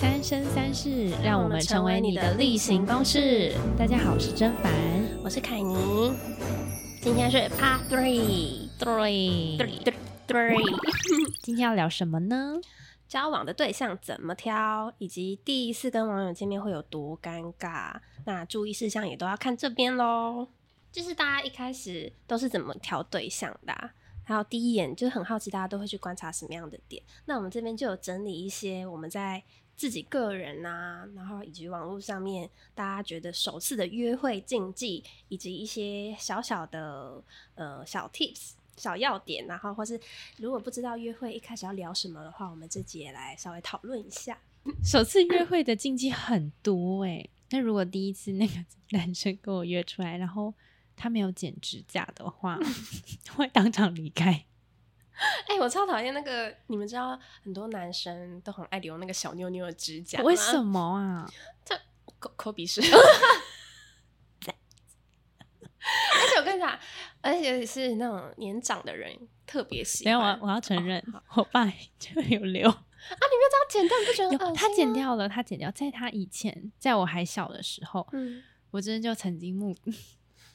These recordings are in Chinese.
三生三世，让我们成为你的例行公事。大家好，我是甄凡，我是凯尼。今天是 Part Three Three Three Three，今天要聊什么呢？交往的对象怎么挑，以及第一次跟网友见面会有多尴尬，那注意事项也都要看这边喽。就是大家一开始都是怎么挑对象的啊、还有第一眼就很好奇，大家都会去观察什么样的点。那我们这边就有整理一些我们在自己个人啊，然后以及网络上面大家觉得首次的约会禁忌，以及一些小小的呃小 tips。小要点，然后或是如果不知道约会一开始要聊什么的话，我们这集也来稍微讨论一下。首次约会的禁忌很多哎、那如果第一次那个 男生跟我约出来，然后他没有剪指甲的话，会当场离开。哎、我超讨厌那个，你们知道很多男生都很爱留那个小妞妞的指甲，为什么啊？这抠抠鼻屎。而且我跟你讲，而且是那种年长的人特别喜欢没有，我我要承认，好我爸就有留，啊，你没有这样剪掉，你不觉得恶心他剪？掉了，他剪掉，在他以前，在我还小的时候，嗯，我真的就曾经目，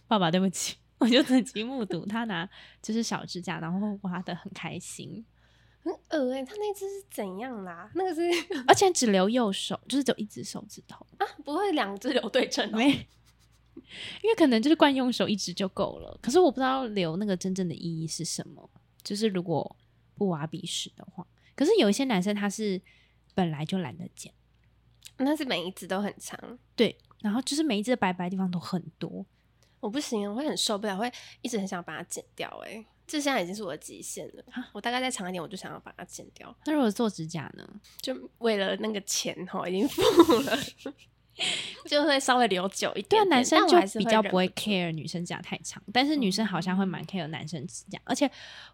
爸爸对不起，我就自己目睹他拿就是小指甲，然后挖的很开心，很恶哎、他那只是怎样啦？那个是而且只留右手，就是只有一只手指头，啊，不会两只留对称、哦？没，因为可能就是惯用手一只就够了。可是我不知道留那个真正的意义是什么，就是如果不挖鼻屎的话，可是有一些男生他是本来就懒得剪，那是每一只都很长。对，然后就是每一只白白白地方都很多，我不行，我会很受不了，会一直很想把它剪掉、欸。哎，这现在已经是我的极限了。我大概再长一点，我就想要把它剪掉，那如果做指甲呢？就为了那个钱哈，已经付了，就会稍微留久一点对啊，男生就比较不会 care 女生指甲太长，但是女生好像会蛮 care 男生指甲，而且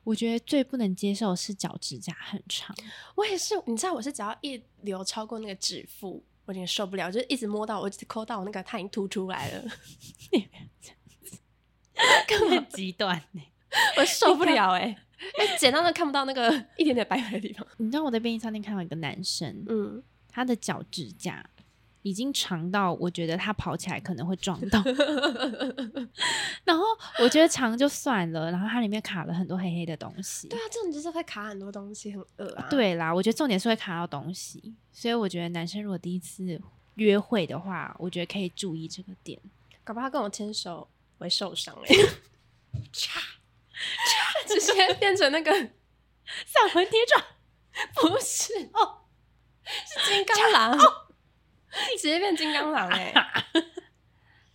我觉得最不能接受是脚指甲很长，我也是，你知道，我是只要一留超过那个指腹，我有点受不了，就是一直摸到我，一直抠到我那个，它已经凸出来了，根本极端呢、我受不了哎、因为剪到那看不到那个 一点点白白的地方。你知道我在便利商店看到一个男生，嗯，他的脚指甲已经长到我觉得他跑起来可能会撞到，然后我觉得长就算了，然后它里面卡了很多黑黑的东西。对啊，这种就是会卡很多东西，很恶啊。，对啦，我觉得重点是会卡到东西，所以我觉得男生如果第一次约会的话，我觉得可以注意这个点。搞不好他跟我牵手我会受伤哎、欸，嚓嚓，直接变成那个 上魂贴爪，不是。哦，是金刚狼，直接变金刚狼哎、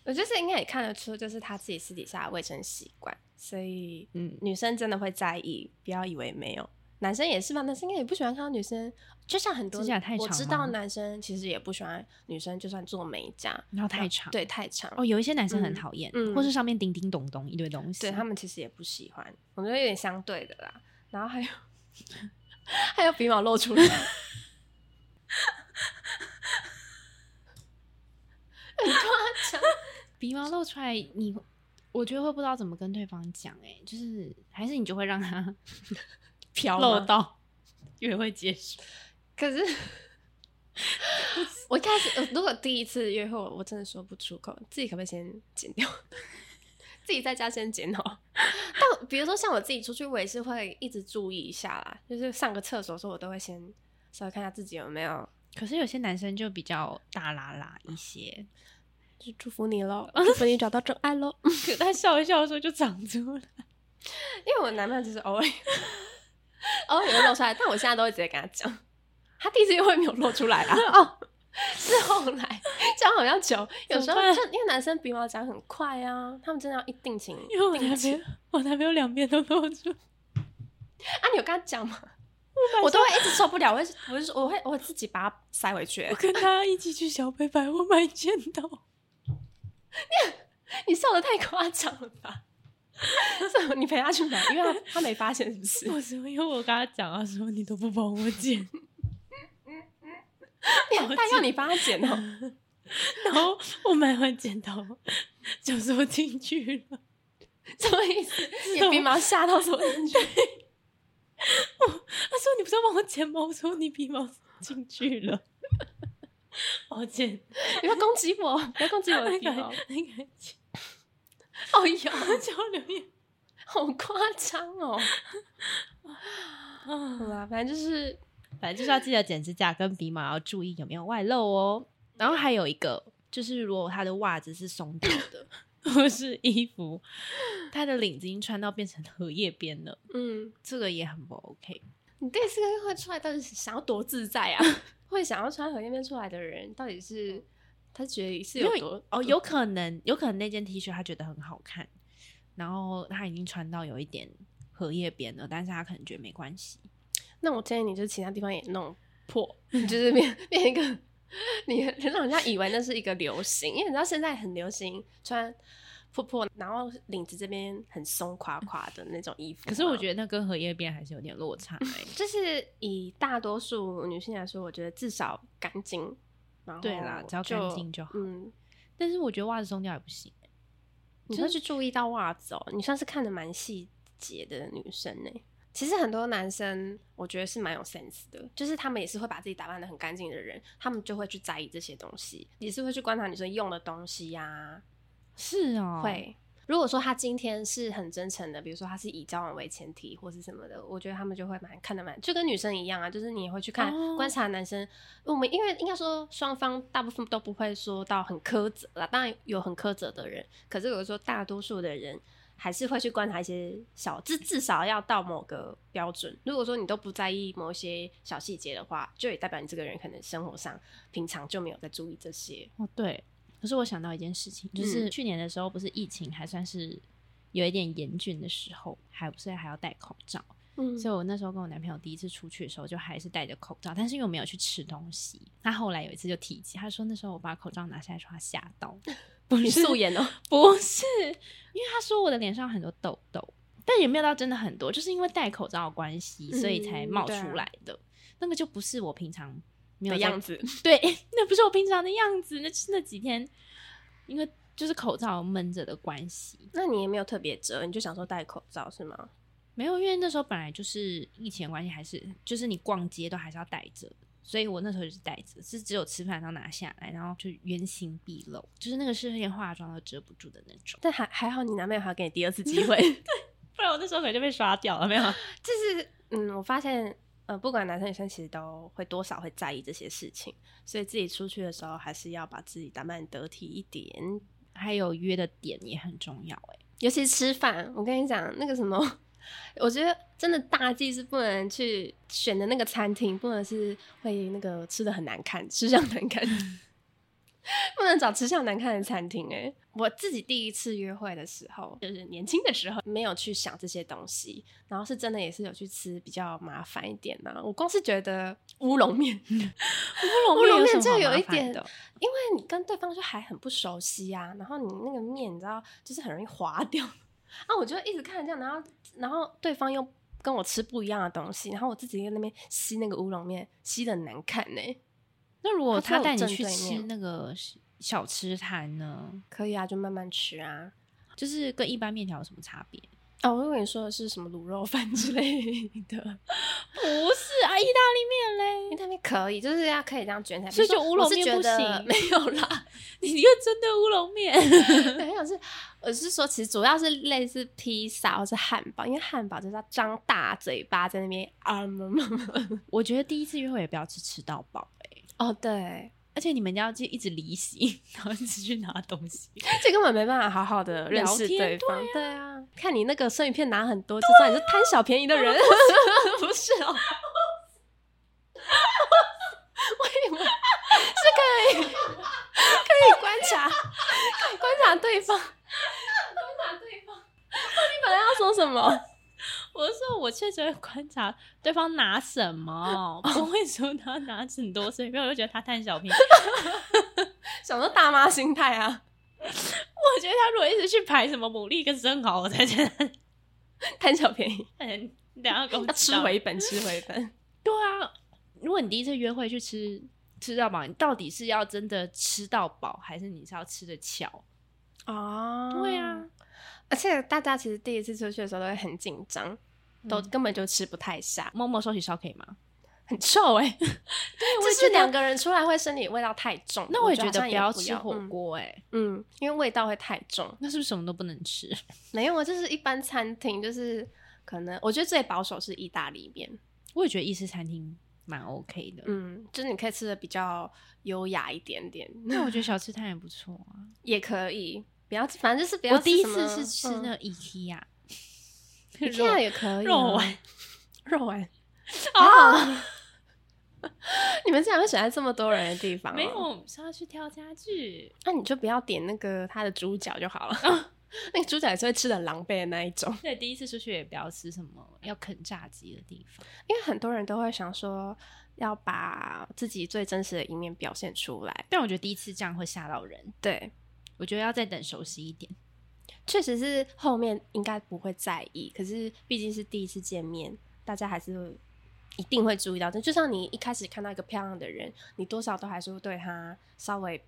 我就是应该也看得出，就是他自己私底下的卫生习惯，所以嗯，女生真的会在意，不要以为没有。男生也是吧，男生应该也不喜欢看到女生，就像很多指甲太我长我知道男生其实也不喜欢女生，就算做美甲，然后太长，对，太长，哦，有一些男生很嗯讨厌，嗯或是上面叮叮咚咚一堆东西，对他们其实也不喜欢，我觉得有点相对的啦。然后还有 还有鼻毛露出来，很夸张。鼻毛露出来，你我觉得会不知道怎么跟对方讲，哎，就是还是你就会让他飘漏到约会结束。可是 我一开始，呃如果第一次约会，我真的说不出口，自己可不可以先剪掉？自己在家先剪好。但比如说像我自己出去，我也是会一直注意一下啦，就是上个厕所的时候，我都会先稍微看一下自己有没有。可是有些男生就比较大啦啦一些，就祝福你喽，祝福你找到真爱喽。可他笑一笑的时候就长出来。因为我男朋友就是偶尔偶尔也会露出来，但我现在都会直接跟他讲。他第一次约会没有露出来啊，哦，是后来这样好像久，有时候就因为男生鼻毛长很快啊，他们真的要一定情因为我男朋友，我男朋友两边都露出，啊，你有跟他讲吗？我都会一直受不了，我会，我是我会，我会自己把它塞回去我。跟他一起去小北百货买剪刀，你笑的太夸张了吧？是你陪他去买，因为他 他没发现是不是？因为我跟他讲啊，说你都不帮我剪，他要你帮他剪哦。然后我买完剪刀就说进去了。什么意思？你鼻毛吓到缩进去？他说你不是要帮我剪吗？我说你鼻毛进去了。抱歉，不要攻击我，不要攻击我的皮毛。那个哦哟，交流言，好夸张哦！好吧，反正就是反正就是要记得剪指甲跟鼻毛要注意有没有外露哦。然后还有一个就是，如果他的袜子是松掉的，或是衣服，他的领子已经穿到变成荷叶边了，嗯，这个也很不 OK。你第四个约会出来，到底是想要多自在啊？会想要穿荷叶边出来的人，到底是他觉得是有多哦，有可能，有可能那件 T 恤他觉得很好看，然后他已经穿到有一点荷叶边了，但是他可能觉得没关系。那我建议你就其他地方也弄破，就是变变一个，你让人家以为那是一个流行，因为你知道现在很流行穿破破，然后领子这边很松垮垮的那种衣服。可是我觉得那跟荷叶边还是有点落差、欸。就是以大多数女性来说，我觉得至少干净。然后对啦只要干净就好嗯，但是我觉得袜子松掉也不行、欸。你会去注意到袜子哦，你算是看的蛮细节的女生呢。其实很多男生，我觉得是蛮有 sense 的，就是他们也是会把自己打扮的很干净的人，他们就会去在意这些东西，也是会去观察女生用的东西呀、是哦，会。如果说他今天是很真诚的，比如说他是以交往为前提或是什么的，我觉得他们就会蛮看得蛮，就跟女生一样啊，就是你也会去看、哦观察男生。我们因为应该说双方大部分都不会说到很苛责啦，当然有很苛责的人，可是有时候大多数的人还是会去观察一些小，至至少要到某个标准。如果说你都不在意某一些小细节的话，就也代表你这个人可能生活上平常就没有在注意这些。哦，对。可是我想到一件事情，就是去年的时候，不是疫情还算是有一点严峻的时候，还不是还要戴口罩。嗯所以我那时候跟我男朋友第一次出去的时候，就还是戴着口罩。但是因为我没有去吃东西，他后来有一次就提及，他说那时候我把口罩拿下来，说他吓到，不是素颜哦、不是，因为他说我的脸上很多痘痘，但也没有到真的很多，就是因为戴口罩的关系，所以才冒出来的。那个就不是我平常的样子。对，那不是我平常的样子，那是那几天因为就是口罩闷着的关系，那你也没有特别遮，你就想说戴口罩是吗？没有，因为那时候本来就是疫情的关系，还是就是你逛街都还是要戴着，所以我那时候就是戴着，是只有吃饭然后拿下来，然后就原形毕露，就是那个是连化妆都遮不住的那种，但还还好，你男朋友还要给你第二次机 会。对不然我那时候可能就被刷掉了，没有？就是嗯，我发现呃，不管男生女生，其实都会多少会在意这些事情，所以自己出去的时候还是要把自己打扮得体一点，还有约的点也很重要、哎，尤其是吃饭。我跟你讲，那个什么。我觉得真的大忌是不能去选的那个餐厅，不能是会那个吃的很难看，吃相难看，不能找吃相难看的餐厅。哎，我自己第一次约会的时候，就是年轻的时候，没有去想这些东西，然后是真的也是有去吃比较麻烦一点呢、我光是觉得乌龙面，乌乌龙面就有一点的，因为你跟对方就还很不熟悉啊，然后你那个面你知道就是很容易滑掉。啊，我就一直看这样，然后然后对方又跟我吃不一样的东西，然后我自己在那边吸那个乌龙面，吸的很难看呢、那如果他带你去吃那个小吃摊呢？可以啊，就慢慢吃啊。就是跟一般面条有什么差别？哦，我以为你说的是什么卤肉饭之类的，不是啊，意大利面嘞意大利面可以，就是要可以这样卷起来。所以就乌龙面不行没有啦，你一个真的乌龙面，没有是，我是说，其实主要是类似披萨或是汉堡，因为汉堡就是要张大嘴巴在那边啊。我觉得第一次约会也不要吃吃到饱哎、哦，对，而且你们要就一直离席，然后一直去拿东西。这根本没办法好好的认识对方。对啊，看你那个生鱼片拿很多，就知道你是贪小便宜的人。不是哦，我以为是可以可以观察，可以观察对方，观察对方。你本来要说什么？我是说，我确实会观察对方拿什么，不会说他拿很多随便，我就觉得他贪小便宜。想说大妈心态啊，我觉得他如果一直去排什么牡蛎跟生蚝，我才觉得 贪小便宜，很两个公要吃回本，吃回本。对啊，如果你第一次约会去吃吃到饱，你到底是要真的吃到饱，还是你是要吃的巧？哦。对啊，而且大家其实第一次出去的时候都会很紧张，都嗯根本就吃不太下。默默收起烧可以吗？很臭哎、对，就是两个人出来会身体味道太重。那我也觉觉得不要吃火锅哎、嗯，嗯，因为味道会太重。那是不是什么都不能吃？没有啊，就是一般餐厅，就是可能我觉得最保守是意大利面，我也觉得意式餐厅蛮 OK 的。嗯，就是你可以吃的比较优雅一点点，那我觉得小吃摊也不错啊。也可以。不要，反正就是不要我第一。次是吃那个 IKEA，、嗯、这样也可以啊、肉丸，肉丸 啊，你们竟然会选在这么多人的地方、没有，是要去挑家具。那你就不要点那个它的猪脚就好了。那个猪脚也是会吃的狼狈的那一种。对，第一次出去也不要吃什么要啃炸鸡的地方，因为很多人都会想说要把自己最真实的一面表现出来。但我觉得第一次这样会吓到人。对，我觉得要再等熟悉一点。确实是后面应该不会在意，可是毕竟是第一次见面，大家还是会一定会注意到。就像你一开始看到一个漂亮的人，你多少都还是会对他稍微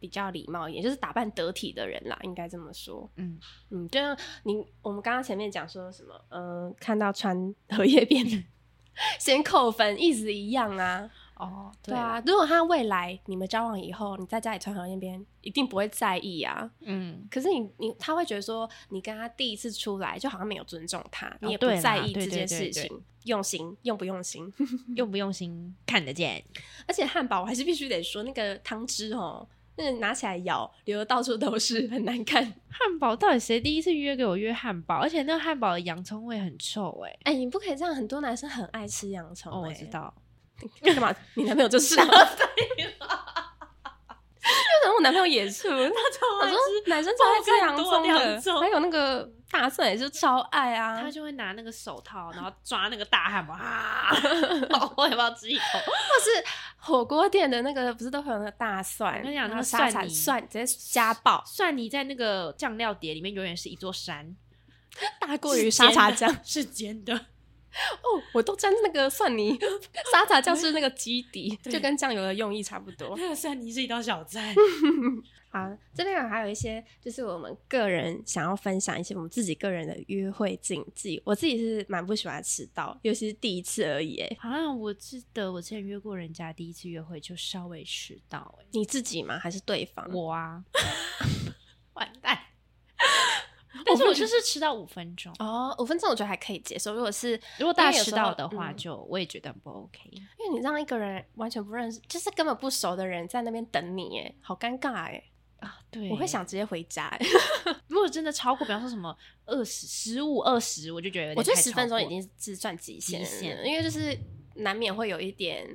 比较礼貌一点，就是打扮得体的人啦，应该这么说。嗯嗯，就像你我们刚刚前面讲说什么，嗯、看到穿荷叶边的 先扣分，意思一样啊。哦，对啊，，如果他未来你们交往以后，你在家里穿荷叶边，一定不会在意啊。嗯，可是你你他会觉得说，你跟他第一次出来，就好像没有尊重他，你也不在意这件对对事情，用心用不用心。用不用心 看得见。而且汉堡我还是必须得说，那个汤汁哦，那个拿起来咬，流的到处都是，很难看。汉堡到底谁第一次约给我约汉堡？而且那个汉堡的洋葱味很臭哎、哎、你不可以这样，很多男生很爱吃洋葱、哦，我哎知道。干嘛？你男朋友就 是啊？因为我男朋友也是，我说男生超爱吃洋葱的还有那个大蒜也是超爱啊。他就会拿那个手套，然后抓那个大汉堡啊，我要不要吃一口？或是火锅店的那个，不是都会有那个大蒜？我跟你讲那个蒜泥茶蒜直接加爆，蒜泥在那个酱料碟里面永远是一座山，大过于沙茶酱。是尖的。哦，我都沾那个蒜泥，沙茶酱是那个基底，就跟酱油的用意差不多。那个蒜泥是一道小菜。好，这边还有一些就是我们个人想要分享一些我们自己个人的约会禁忌。我自己是蛮不喜欢迟到，尤其是第一次而已。哎，好像我记得我之前约过人家，第一次约会就稍微迟到、哎。你自己吗？还是对方？我啊，完蛋。但是我就是迟到五分钟。哦，五分钟我觉得还可以接受。如果是如果大迟因为有时候到的话，嗯就我也觉得很不 OK。因为你让一个人完全不认识，就是根本不熟的人在那边等你，哎，好尴尬哎！啊，对，我会想直接回家，哎，如果真的超过，比方说什么二十、十五、二十，我就觉得有点我觉得十分钟已经是算极限了，限因为就是难免会有一点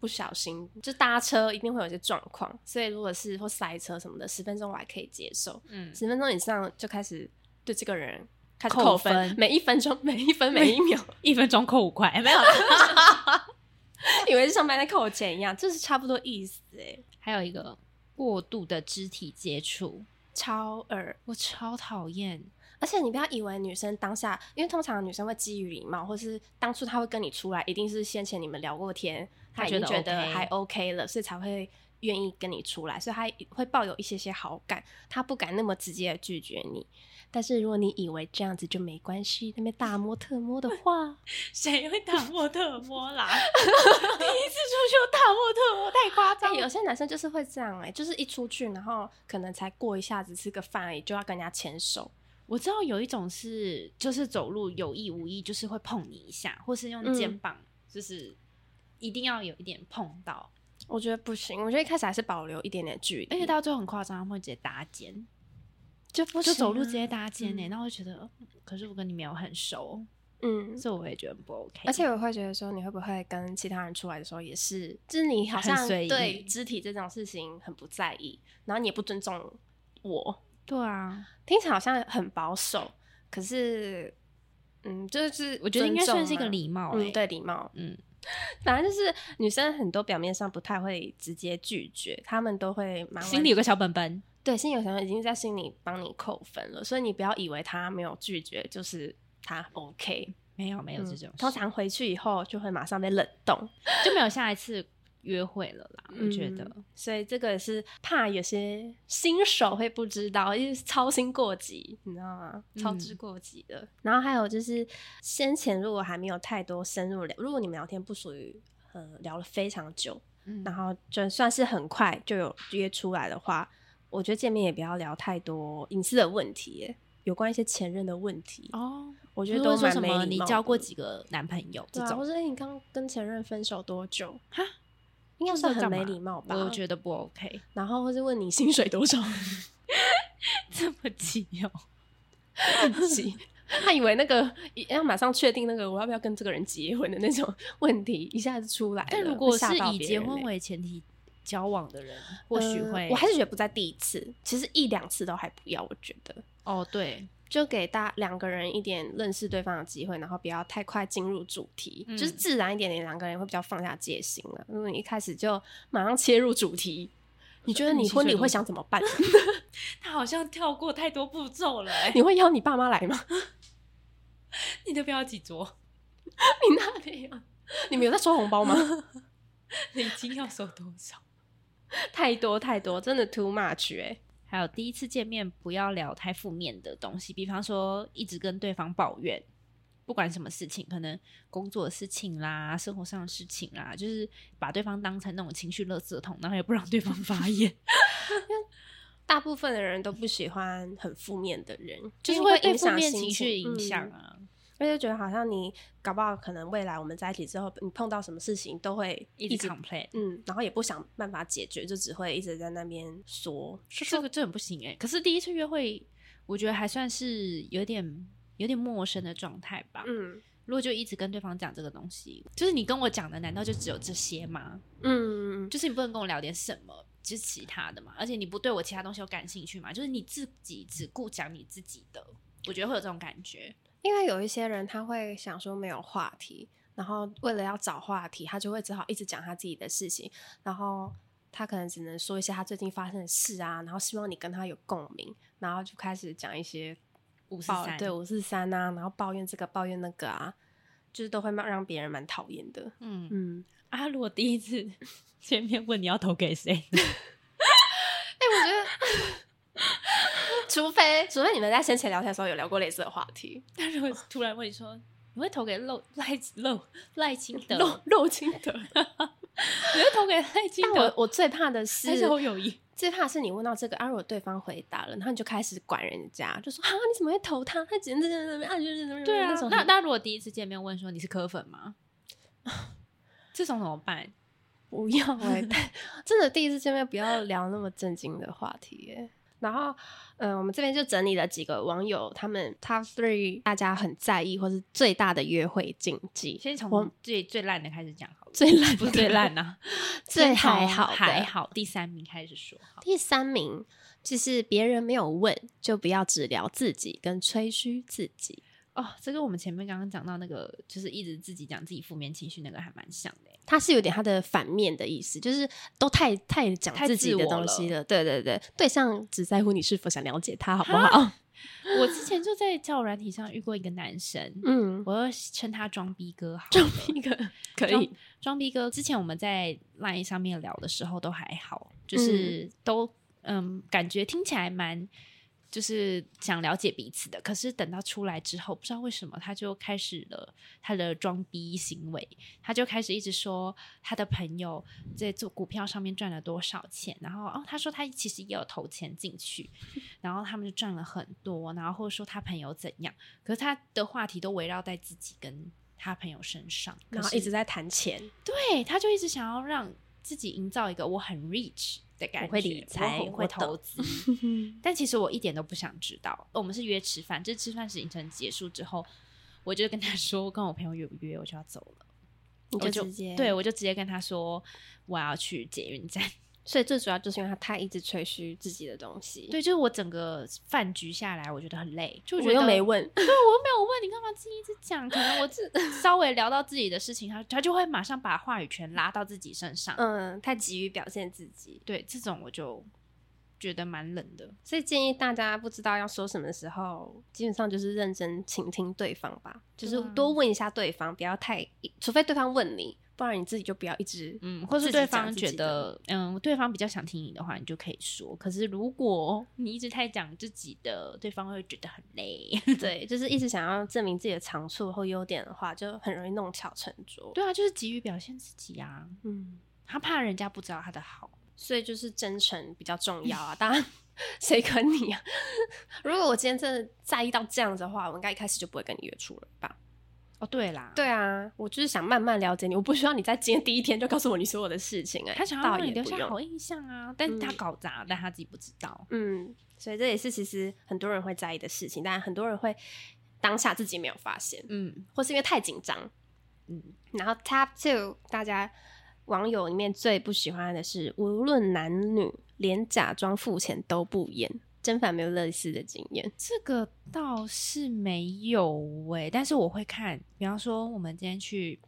不小心，就搭车一定会有一些状况，所以如果是或塞车什么的，十分钟我还可以接受，嗯，十分钟以上就开始对这个人开始扣扣分，每一分钟、每一分、每一秒，一分钟扣五块，没有。以为是上班在扣钱一样，这是差不多意思哎，还有一个过度的肢体接触，超耳。我超讨厌。而且你不要以为女生当下，因为通常女生会基于礼貌，或是当初她会跟你出来，一定是先前你们聊过天，她已经觉得还 OK 了，所以才会愿意跟你出来，所以她会抱有一些些好感，她不敢那么直接的拒绝你。但是如果你以为这样子就没关系，那边大摸特摸的话，谁会大摸特摸啦？第一次出去就大摸特摸，太夸张。有些男生就是会这样哎、就是一出去，然后可能才过一下子吃个饭而已，就要跟人家牵手。我知道有一种是，就是走路有意无意，就是会碰你一下，或是用肩膀，就是一定要有一点碰到，我觉得不行，我觉得一开始还是保留一点点距离，而且到最后很夸张，他们会直接搭肩，就不就走路直接搭肩呢、嗯然后我就觉得，呃可是我跟你没有很熟，嗯，所以我也觉得不 OK。而且我会觉得说，你会不会跟其他人出来的时候也是，就是你好像对肢体这种事情很不在意，然后你也不尊重我，对啊，听起来好像很保守，可是，嗯，就是我觉得应该算是一个礼貌、欸，嗯，，对礼貌，嗯，反正就是女生很多表面上不太会直接拒绝，她们都会蛮心里有个小本本，对心里有想法已经在心里帮你扣分了，所以你不要以为她没有拒绝就是她 OK，没有没有这种、嗯通常回去以后就会马上被冷冻。就没有下一次约会了啦。我觉得，嗯所以这个是怕有些新手会不知道，因为是操心过急，你知道吗？嗯操之过急的。然后还有就是，先前如果还没有太多深入聊，如果你们聊天不属于呃聊了非常久，嗯然后就算是很快就有约出来的话，我觉得见面也不要聊太多隐私的问题耶，有关一些前任的问题，哦，我觉得都说什么没礼貌你交过的几个男朋友这对啊，或种，者哎你刚跟前任分手多久？哈，应该这算很没礼貌吧？我觉得不 OK，然后或是问你薪水多少，这么急哦。很急。他以为那个要马上确定那个我要不要跟这个人结婚的那种 问题一下子出来了，但如果是以结婚为前提交往的人，或许呃会，我还是觉得不在第一次，其实一两次都还不要，我觉得哦，对，就给大两个人一点认识对方的机会，然后不要太快进入主题，嗯就是自然一点点，两个人会比较放下戒心了。如果你一开始就马上切入主题，你觉得你你婚礼会想怎么办？他好像跳过太多步骤了、欸，你会邀你爸妈来吗？你的标几桌？你那边有，你们有在收红包吗？礼金要收多少？太多太多，真的 too much 哎、还有第一次见面不要聊太负面的东西，比方说一直跟对方抱怨，不管什么事情，可能工作的事情啦、生活上的事情啦，就是把对方当成那种情绪垃圾桶，然后也不让对方发言，大部分的人都不喜欢很负面的人，就是会被负面情绪影响嗯啊。而且觉得好像你搞不好可能未来我们在一起之后，你碰到什么事情都会一直 complain，嗯，然后也不想办法解决，就只会一直在那边说。这个这很不行哎、可是第一次约会，我觉得还算是有点有点陌生的状态吧。嗯如果就一直跟对方讲这个东西，就是你跟我讲的，难道就只有这些吗？嗯，就是你不能跟我聊点什么，就是其他的嘛。而且你不对我其他东西有感兴趣嘛？就是你自己只顾讲你自己的，我觉得会有这种感觉。因为有一些人他会想说没有话题，然后为了要找话题，他就会只好一直讲他自己的事情，然后他可能只能说一些他最近发生的事啊，然后希望你跟他有共鸣，然后就开始讲一些五四三，对五四三啊，然后抱怨这个抱怨那个啊，就是都会蛮让别人蛮讨厌的。嗯。嗯，啊，如果第一次 见面问你要投给谁，哎、我觉得，除非除非你们在先前聊天的时候有聊过类似的话题，但如果突然问你说你会投给赖赖赖赖清德，肉肉清德。你会投给赖清但我德我最怕的是还是侯友谊？最怕是你问到这个，啊，如果对方回答了，然后你就开始管人家，就说啊，你怎么会投他？他简直怎么样？就是怎么对啊那种，那那如果第一次见面问说你是柯粉吗？这种怎么办？不要真的第一次见面不要聊那么正经的话题耶。然后，嗯、我们这边就整理了几个网友他们 top three 大家很在意或是最大的约会禁忌。先从最最烂的开始讲好了，最烂不是最烂啊、最还好还好，第三名开始说好。第三名就是别人没有问，就不要只聊自己跟吹嘘自己。哦，这跟我们前面刚刚讲到那个，就是一直自己讲自己负面情绪那个，还蛮像的耶。它是有点它的反面的意思，就是都太太讲太自己的东西了了。对对对，对象只在乎你是否想了解他，好不好？我之前就在交友软体上遇过一个男生，嗯，我要称他装逼哥好了，装逼哥可以，装逼哥。之前我们在 LINE 上面聊的时候都还好，就是都嗯感觉听起来蛮就是想了解彼此的。可是等到出来之后，不知道为什么他就开始了他的装逼行为，他就开始一直说他的朋友在做股票上面赚了多少钱，然后哦他说他其实也有投钱进去，然后他们就赚了很多，然后或者说他朋友怎样，可是他的话题都围绕在自己跟他朋友身上，然后一直在谈钱，对，他就一直想要让自己营造一个我很 rich 的感觉，我会理财我会投资。但其实我一点都不想知道。我们是约吃饭，这吃饭行程结束之后，我就跟他说，我跟我朋友有约，我就要走了。我就直接对，我就直接跟他说我要去捷运站。所以最主要就是因为他太一直吹嘘自己的东西。，对，就是我整个饭局下来，我觉得很累，就我觉得又没问，对我又没有问你干嘛自己一直讲，可能我自 稍微聊到自己的事情，他他就会马上把话语权拉到自己身上。嗯，太急于表现自己。对，这种我就觉得蛮冷的。所以建议大家不知道要说什么的时候，基本上就是认真倾听对方吧，就是多问一下对方，不要太，除非对方问你，不然你自己就不要一直嗯，或是对方觉得嗯，对方比较想听你的话，你就可以说。可是如果你一直太讲自己的，对方会觉得很累。对，就是一直想要证明自己的长处或优点的话，就很容易弄巧成拙。对啊，就是急于表现自己啊，嗯，他怕人家不知道他的好。所以就是真诚比较重要啊。当然，谁跟你啊？如果我今天真的在意到这样子的话，我应该一开始就不会跟你约出了吧？哦，对啦，对啊，我就是想慢慢了解你，我不需要你在今天第一天就告诉我你所有的事情、哎，他想要倒让你留下好印象啊，但是他嗯搞砸，但他自己不知道。嗯，所以这也是其实很多人会在意的事情，但很多人会当下自己没有发现，嗯或是因为太紧张。嗯，然后 Top Two，大家网友里面最不喜欢的是，无论男女，连假装付钱都不演。真凡没有类似的经验，这个倒是没有诶、但是我会看，比方说我们今天去。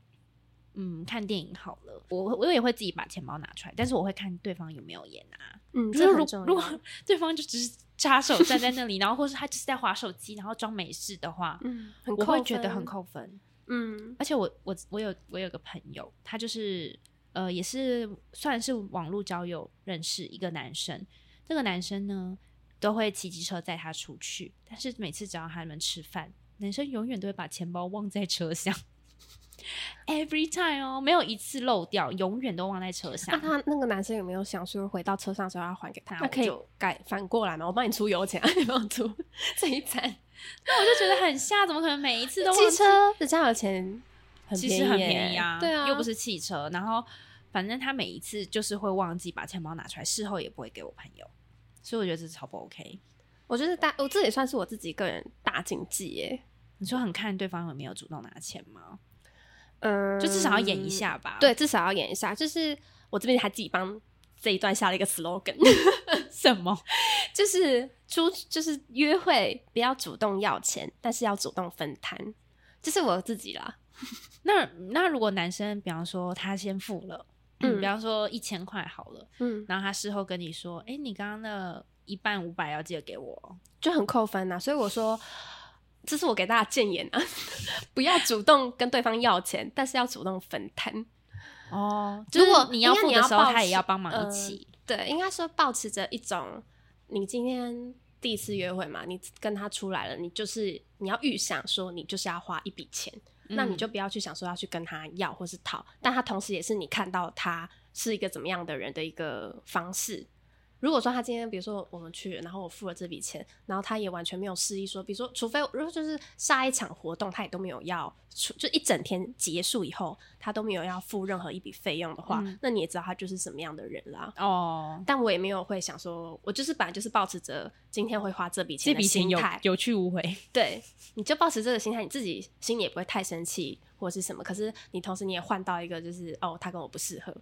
嗯，看电影好了，我我也会自己把钱包拿出来，但是我会看对方有没有演啊。嗯，就是如这很重如果。对方就只是插手站在那里，然后或是他只是在划手机，然后装没事的话，嗯，我会觉得很。扣分。嗯而且我我我有我有个朋友，他就是呃也是算是网络交友认识一个男生，这个男生呢都会骑机车载他出去，但是每次只要他们吃饭，男生永远都会把钱包忘在车厢。Every time 哦，没有一次漏掉，永远都忘在车那上。他那个男生有没有想说回到车上的时候要还给他？那可以改反过来吗？我帮你出油钱，你 帮我出这一餐。那我就觉得很吓，怎么可能每一次都忘记机车的加油钱很其实很便宜啊，对啊，又不是汽车。然后反正他每一次就是会忘记把钱包拿出来，事后也不会给我朋友，所以我觉得这超不 OK。我觉得大，我这也算是我自己个人大禁忌耶。你说很看对方有没有主动拿钱吗？嗯，就至少要演一。下吧。对，至少要演一下。就是我这边还自己帮这一段下了一个 slogan，什么？就是出就是约会不要主动要钱，但是要主动分摊。这是我自己啦。那那如果男生，比方说他先付了，嗯，嗯比方说一千块好了，嗯，然后他事后跟你说，哎、你刚刚那一半五百要记得给我哦。就很扣分呐、啊所以我说，这是我给大家建言啊，不要主动跟对方要钱，但是要主动分摊。哦，如果你要付的时候，他也要帮忙一呃起。对，应该说保持着一种，你今天第一次约会嘛，你跟他出来了，你就是你要预想说你就是要花一笔钱，那你嗯就不要去想说要去跟他要或是讨，但他同时也是你看到他是一个怎么样的人的一个方式。如果说他今天，比如说我们去，然后我付了这笔钱，然后他也完全没有示意说，比如说，除非如果就是下一场活动他也都没有要出，就一整天结束以后，他都没有要付任何一笔费用的话，嗯那你也知道他就是什么样的人啦。哦，但我也没有会想说，我就是本来就是保持着今天会花这笔钱的笔钱有有去无回。对，你就保持这个心态，你自己心里也不会太生气或是什么。可是你同时你也换到一个就是哦，他跟我不适合，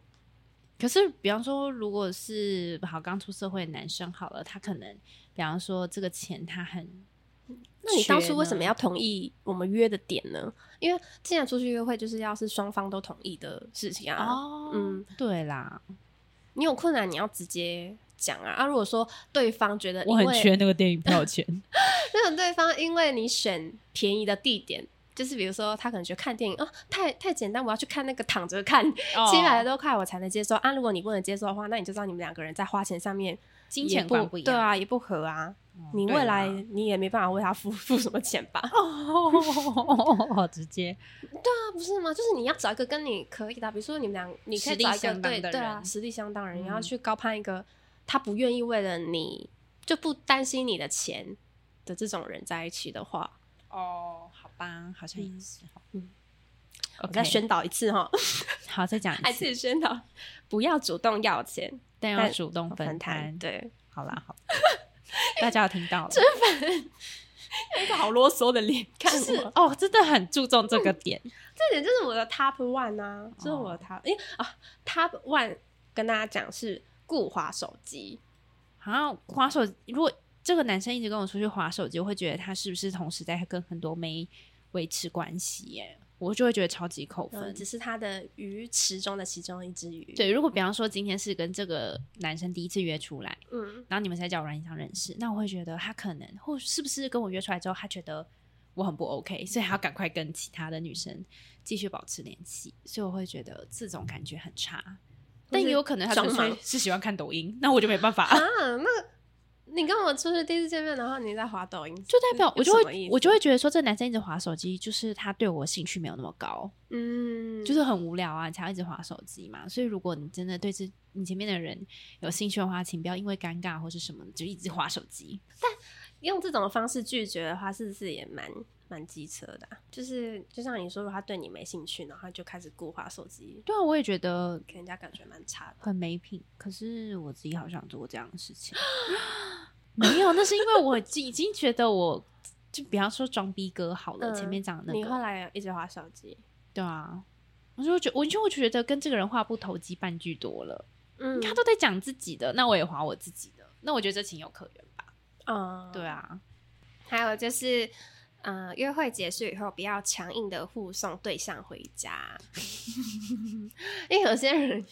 可是，比方说，如果是好刚出社会的男生好了，他可能，比方说这个钱他很，那你当初为什么要同意我们约的点呢？因为既然出去约会就是要是双方都同意的事情啊。哦，嗯嗯，对啦，你有困难你要直接讲啊。啊，如果说对方觉得我很缺那个电影票钱，那种对方因为你选便宜的地点，就是比如说他可能觉得看电影啊太太简单，我要去看那个躺着看哦七百多块我才能接受啊。如果你不能接受的话，那你就知道你们两个人在花钱上面金也钱观不一样。对啊，也不合啊。你未来你也没办法为他付 付什么钱吧？哦，好直接，对啊，不是吗？就是你要找一个跟你可以的，比如说你们俩，你可以找一个对对啊，实力相当人，你要嗯去高攀一个他不愿意为了你就不担心你的钱的这种人在一起的话，哦，好吧，好像也是哈。嗯。我我再宣导一次哈，好，再讲一次，己宣导，不要主动要钱，但要主动分摊。对，好啦，好，大家有听到了，一个好啰嗦的脸看就是我，哦，真的很注重这个点。这点就是我的 top one 啊，这是我哦。的 top，因为啊 top one 跟大家讲是固滑手机，好像滑手，如果这个男生一直跟我出去划手机，我会觉得他是不是同时在跟很多妹维持关系？耶，我就会觉得超级扣分嗯，。只是他的鱼池中的其中一只鱼，，对，如果比方说今天是跟这个男生第一次约出来，嗯，然后你们在交友软件上认识，那我会觉得他可能或是不是跟我约出来之后，他觉得我很不 OK，所以还要赶快跟其他的女生继续保持联系，所以我会觉得这种感觉很差。但也有可能他纯粹是喜欢看抖音，那我就没办法啊。那你跟我出去第一次见面，然后你在滑抖音，就代表我就会我就会觉得说，这男生一直滑手机，就是他对我兴趣没有那么高，嗯，就是很无聊啊，才要一直滑手机嘛。所以如果你真的对这你前面的人有兴趣的话，请不要因为尴尬或是什么就一直滑手机。但用这种方式拒绝的话，是不是也蛮？蛮机车的，就是就像你说，的他对你没兴趣，然后就开始固化手机。对啊，我也觉得给人家感觉蛮差的，很没品。可是我自己好像做过这样的事情，没有，那是因为我已经觉得我就比方说装逼哥好了，前面讲的那个，你后来一直划手机，对啊，我就觉我就会觉得跟这个人话不投机半句多了，嗯，他都在讲自己的，那我也划我自己的，那我觉得这情有可原吧，嗯，对啊，还有就是。嗯，约会结束以后，不要强硬的护送对象回家，因为有些人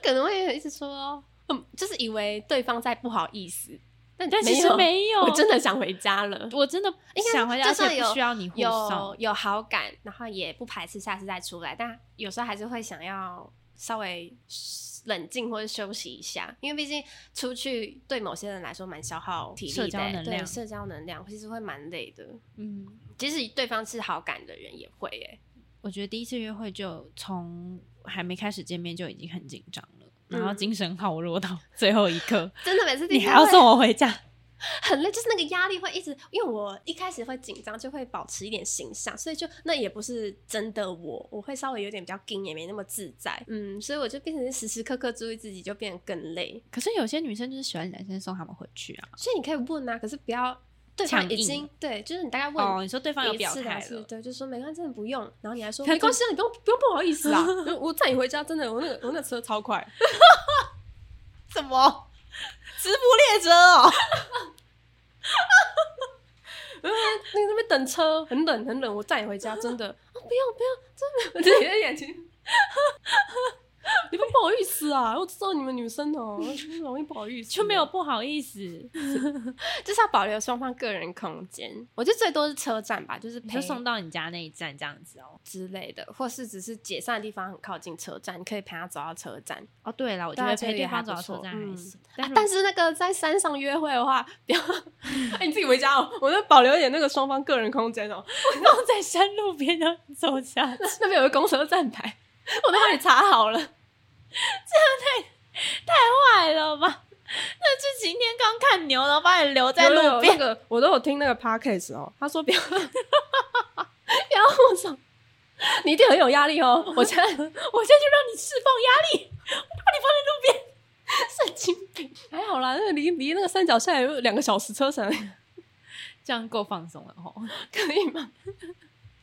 可能会一直说，嗯，就是以为对方在不好意思，但其实没有，我真的想回家了，我真的想回家，就算有需要你有有好感，然后也不排斥下次再出来，但有时候还是会想要稍微。冷静或者休息一下，因为毕竟出去对某些人来说蛮消耗体力的，对社交能量其实会蛮累的。嗯，即使对方是好感的人也会诶。我觉得第一次约会就从还没开始见面就已经很紧张了，然后精神耗弱到最后一刻，真的每次你还要送我回家。很累，就是那个压力会一直，因为我一开始会紧张，就会保持一点形象，所以就那也不是真的我，我会稍微有点比较硬，也没那么自在，嗯，所以我就变成时时刻刻注意自己，就变得更累。可是有些女生就是喜欢男生送他们回去啊，所以你可以问啊，可是不要对方已经对，就是你大概问哦，你说对方有表态了，对，就说没关系，真的不用，然后你还说 没关系，你不用不用不好意思啊，我载你回家，真的，我那个我那车超快，什么直布列车哦。哈 哈，那边等车，很冷很冷，我载你回家，真的啊。不要不要，真的，我你的眼睛。你们不好意思啊，我知道你们女生哦，容易不好意思，就没有不好意思，就是要保留双方个人空间。我觉得最多是车站吧，就是就送到你家那一站这样子哦之类的，或是只是解散的地方很靠近车站，你可以陪他走到车站。哦，对了，我觉得陪对方走到车站还行。但是那个在山上约会的话，不要，哎，你自己回家哦，我就保留一点那个双方个人空间哦。放在山路边要走下去，那边有个公车站台。我都帮你查好了，这样太太坏了吧？那是今天刚看牛，然后把你留在路边。那个我都有听那个 podcast 哦，他说不要，不要我走，你一定很有压力哦。我现在，我现在就让你释放压力，我把你放在路边。神经病，还好啦，那离离那个山脚下有两个小时车程，这样够放松了哦，可以吗？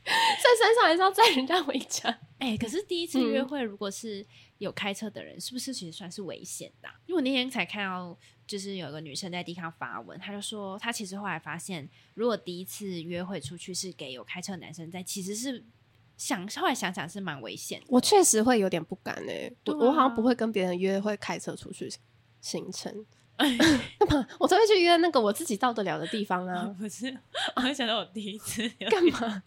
在山上还是要载人家回家？哎，可是第一次约会，如果是有开车的人，是不是其实算是危险的？因为我那天才看到，就是有个女生在地上发文，她就说她其实后来发现，如果第一次约会出去是给有开车的男生在，其实是想后来想想是蛮危险的。我确实会有点不敢哎，我我好像不会跟别人约会开车出去行程。干嘛我都会去约那个我自己到得了的地方啊。不是，我想到我第一次干嘛？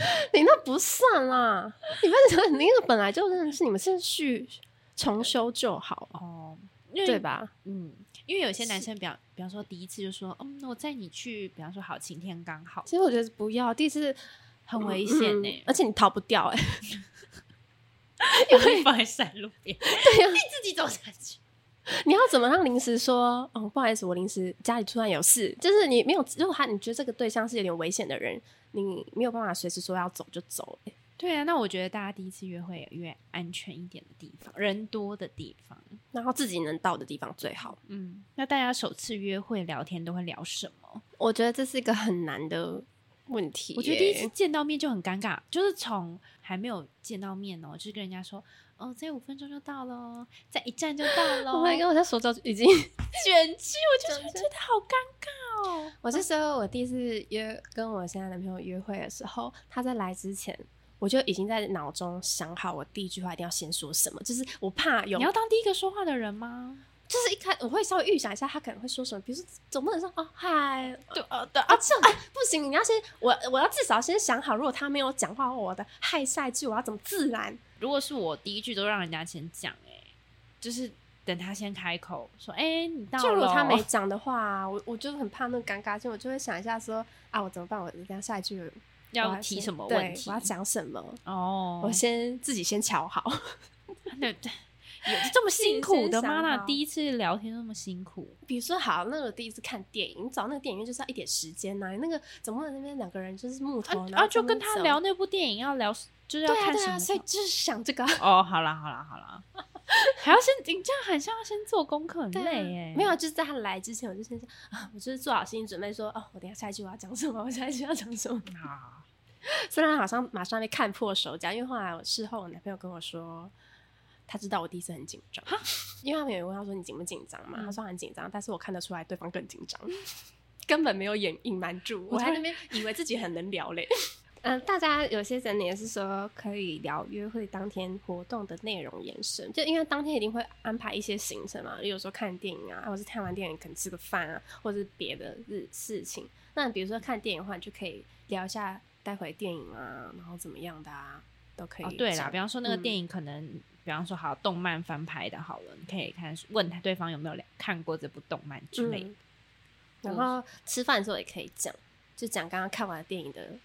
你那不算啦，你们 你那个本来就认识，你们是去重修就好哦，对吧？嗯，因为有些男生，比方比方说第一次就说，嗯，我载你去，比方说好晴天刚好。其实我觉得不要，第一次很危险呢，而且你逃不掉哎，因为放在山路边，对呀，你自己走下去。你要怎么让临时说，哦，不好意思，我临时家里突然有事，就是你没有，如果他你觉得这个对象是有点危险的人。你没有办法随时说要走就走，对啊，那我觉得大家第一次约会约安全一点的地方，人多的地方，然后自己能到的地方最好。嗯，那大家首次约会聊天都会聊什么？我觉得这是一个很难的问题。我觉得第一次见到面就很尴尬，就是从还没有见到面哦，就是跟人家说。哦，再五分钟就到了，再一站就到了。我跟我的手脚已经卷曲，我就觉得好尴尬哦。我是说，我第一次约跟我现在男朋友约会的时候，他在来之前，我就已经在脑中想好，我第一句话一定要先说什么，就是我怕有你要当第一个说话的人吗？就是一开我会稍微预想一下他可能会说什么，比如说总不能说哦嗨，对啊对啊这哎不行，你要先我我要至少先想好，如果他没有讲话，我的嗨下一句我要怎么自然？如果是我第一句都让人家先讲，哎，就是等他先开口说，哎，你到了。就如果他没 讲的话，我我就很怕那个尴尬，就我就会想一下说啊，我怎么办？我等下下一句要提什么问题？我要讲什么？哦，我先自己先瞧好。对对。有这么辛苦的吗？那第一次聊天那么辛苦？比如说，好，那个第一次看电影，你找那个电影院就是要一点时间呐。那个怎么那边两个人就是木头，然后就跟他聊那部电影，要聊就是要看什么？所以就是想这个。哦，好啦好啦好啦，还要先你这样很像要先做功课，很累哎。没有，就是在他来之前，我就先啊，我就是做好心理准备，说哦，我等下下一句我要讲什么，我下一句要讲什么 啊。虽然好像马上被看破手脚，因为后来我事后我男朋友跟我说。他知道我第一次很紧张，因为他们有问他说你紧不紧张嘛？他说很紧张，但是我看得出来对方更紧张，根本没有掩隐瞒住。我在那边以为自己很能聊嘞。嗯，大家有些人也是说可以聊约会当天活动的内容延伸，就因为当天一定会安排一些行程嘛，有时候看电影啊，或是看完电影可能吃个饭啊，或者是别的日事情。那比如说看电影的话，就可以聊一下待会电影啊，然后怎么样的啊，都可以。对啦，比方说那个电影可能。比方说，好动漫翻拍的，好了，你可以看问他对方有没有看过这部动漫之类的。然后吃饭的时候也可以讲，就讲刚刚看完电影的。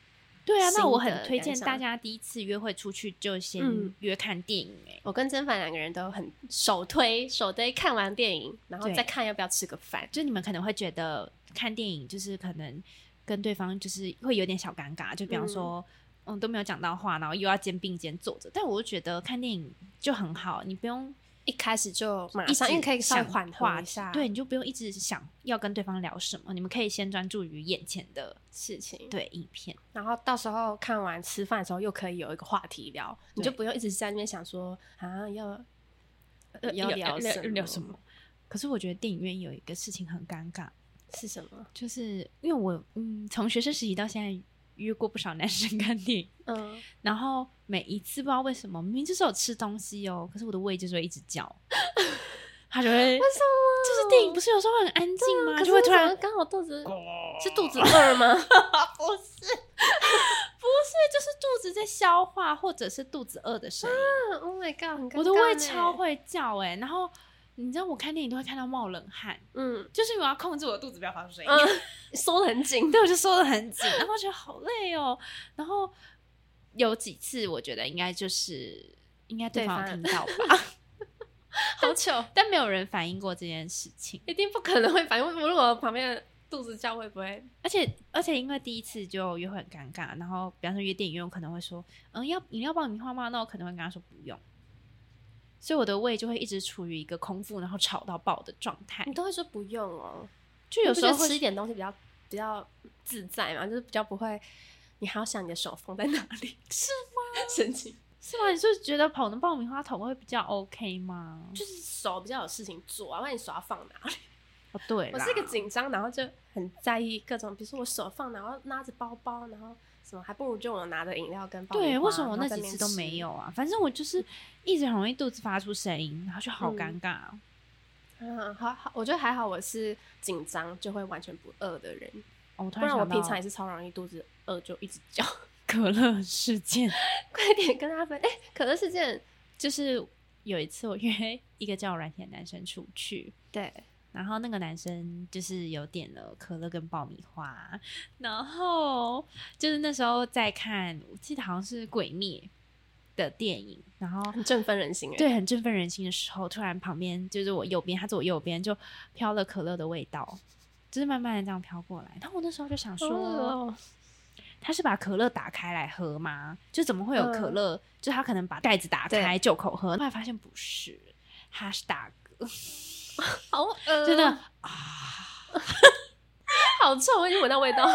对啊，那我很推荐大家第一次约会出去就先约看电影。哎，我跟曾凡两个人都很首推首推看完电影，然后再看要不要吃个饭。就你们可能会觉得看电影就是可能跟对方就是会有点小尴尬，就比方说。嗯，都没有讲到话，然后又要肩并肩坐着，但我就觉得看电影就很好，你不用一开始就马上，因为可以稍缓和一下，对，你就不用一直想要跟对方聊什么，你们可以先专注于眼前的事情，对，影片，然后到时候看完吃饭的时候又可以有一个话题聊，你就不用一直在那边想说啊要要聊聊什么。可是我觉得电影院有一个事情很尴尬，是什么？就是因为我嗯，从学生时期到现在。约过不少男生看电影，嗯，然后每一次不知道为什么，明明就是有吃东西哦，可是我的胃就是会一直叫，他就会为什么？就是电影不是有时候很安静吗？就会突然刚好肚子是肚子饿吗？不是，不是，就是肚子在消化，或者是肚子饿的声音。Oh my god！我的胃超会叫哎，然后。你知道我看电影都会看到冒冷汗，嗯，就是因为我要控制我的肚子不要发出声音，缩的很紧，对，我就缩的很紧，然后觉得好累哦。然后有几次我觉得应该就是应该对方听到吧，好糗，但没有人反映过这件事情，一定不可能会反映。如果旁边肚子叫会不会？而且而且因为第一次就约会很尴尬，然后比方说约电影院，我可能会说，嗯，要饮料爆米花吗？那我可能会跟他说不用。所以我的胃就会一直处于一个空腹，然后吵到爆的状态。你都会说不用哦，就有时候吃一点东西比较比较自在嘛，就是比较不会，你还要想你的手放在哪里，是吗？神奇是吗？你是觉得捧的爆米花桶会比较 OK 吗？就是手比较有事情做啊，那你手要放哪里？哦，对，我是一个紧张，然后就很在意各种，比如说我手放哪，然后拿着包包，然后。什么还不如就我拿着饮料跟对，为什么我那几次都没有啊？反正我就是一直很容易肚子发出声音，然后就好尴尬。嗯，好好，我觉得还好，我是紧张就会完全不饿的人。哦，不然我平常也是超容易肚子饿就一直叫。可乐事件，快点跟他分。哎，可乐事件就是有一次我约一个叫我软甜的男生出去，对。然后那个男生就是有点了可乐跟爆米花，然后就是那时候在看，我记得好像是《鬼灭》的电影，然后很振奋人心，对，很振奋人心的时候，突然旁边就是我右边，他坐我右边，就飘了可乐的味道，就是慢慢的这样飘过来。然后我那时候就想说，他是把可乐打开来喝吗？就怎么会有可乐？就他可能把盖子打开就口喝，后来发现不是，他是大哥。好恶，真的啊，好臭！我已经闻到味道，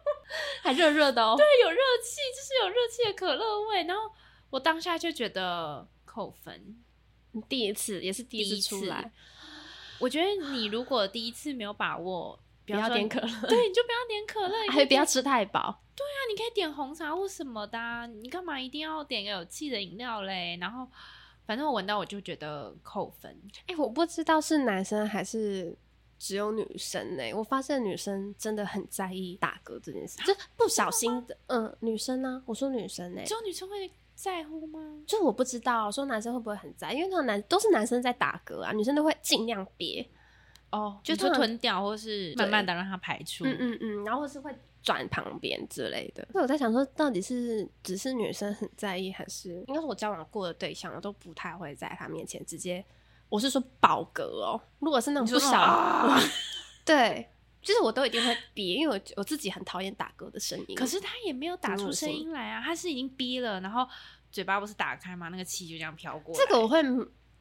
还热热的哦。对，有热气，就是有热气的可乐味。然后我当下就觉得扣分，第一次也是第一次出来。我觉得你如果第一次没有把握，不要点可乐，对，你就不要点可乐，还不要吃太饱。对啊，你可以点红茶或什么的，你干嘛一定要点个有气的饮料嘞？然后。反正我闻到我就觉得扣分。哎、我不知道是男生还是只有女生呢、我发现女生真的很在意打嗝这件事，就不小心的，嗯，女生呢、我说女生呢、只有女生会在乎吗？就我不知道说男生会不会很在意，因为那种男都是男生在打嗝啊，女生都会尽量憋，哦，就就说通常吞掉，或是慢慢的让它排出。嗯嗯嗯，然后或是会转旁边之类的。那我在想说，到底是只是女生很在意，还是应该是我交往过的对象，我都不太会在他面前直接，我是说饱嗝哦。如果是那种不小，啊 对，就是我都一定会憋，因为我我自己很讨厌打嗝的声音。可是他也没有打出声音来啊，他是已经憋了，然后嘴巴不是打开吗？那个气就这样飘过来。这个我会。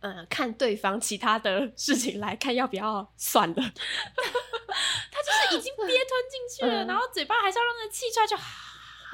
呃，看对方其他的 事情来看要不要算了。他就是已经 憋吞进去了，嗯然后嘴巴还是要让那气出来就，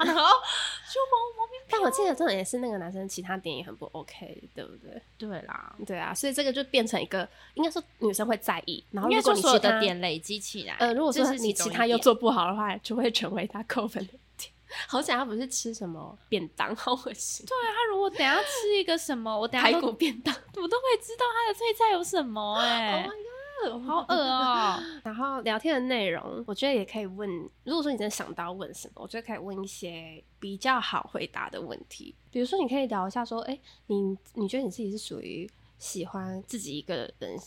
然后就毛毛病但我记得这种也是那个男生其他点也很不 OK，对不对？对啦，对啊，所以这个就变成一个，应该说女生会在意，然后如果你其他的点累积起来，呃，如果说你其他又做不好的话，就会成为他扣分的点。好想他不是吃什么便当，好恶心，对啊，他如果等下吃一个什么，我等下都骨便当。我都会知道他的配菜有什么 哎、Oh my god，好饿哦、然后聊天的内容，我觉得也可以问，如果说你真的想到问什么，我觉得可以问一些比较好回答的问题。比如说，你可以聊一下说，哎、你你觉得你自己是属于喜欢自己一个人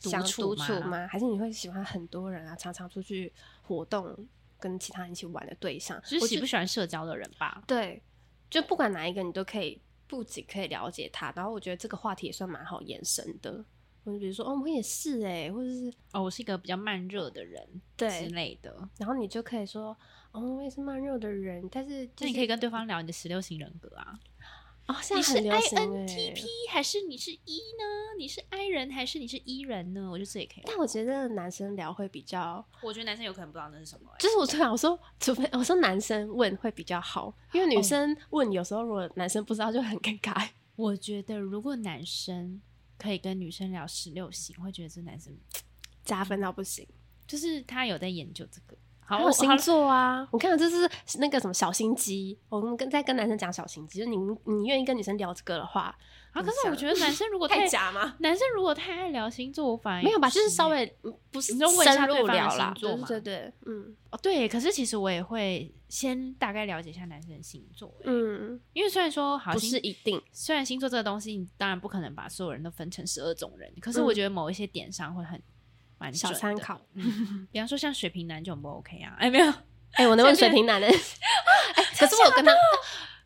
想独处吗？还是你会喜欢很多人啊，常常出去活动，跟其他人一起玩的对象？就是喜我觉不喜欢社交的人吧？对，就不管哪一个，你都可以不仅可以了解他，然后我觉得这个话题也算蛮好延伸的。我就比如说，哦，我也是哎、或者是哦，我是一个比较慢热的人对之类的。然后你就可以说，哦，我也是慢热的人，但是、就是、那你可以跟对方聊你的十六型人格啊，哦，现你是在很流行哎、INTP 还是你是 E 呢？你是 I 人还是你是 E 人呢？我觉得这也可以。但我觉得男生聊会比较，我觉得男生有可能不知道那是什么、欸，就是我突然我说，除非我说男生问会比较好，因为女生问有时候如果男生不知道就很尴尬。我觉得如果男生可以跟女生聊十六型，会觉得这男生加分到不行，就是他有在研究这个。好，还有星座啊，我看这是那个什么小心机，我们跟在跟男生讲小心机，就是你你愿意跟女生聊这个的话，啊，可是我觉得男生如果 太太假吗？男生如果太爱聊星座，我反而没有吧，就是稍欸微嗯不是深入对方的聊啦，对对对，嗯哦，对，可是其实我也会先大概了解一下男生的星座，嗯，嗯，因为虽然说好不是一定，虽然星座这个东西，你当然不可能把所有人都分成十二种人，可是嗯我觉得某一些点上会很蛮小参考。嗯，比方说像水瓶男就很不 OK 啊，哎，没有，哎、我能问水瓶男的？哎、可是我跟他，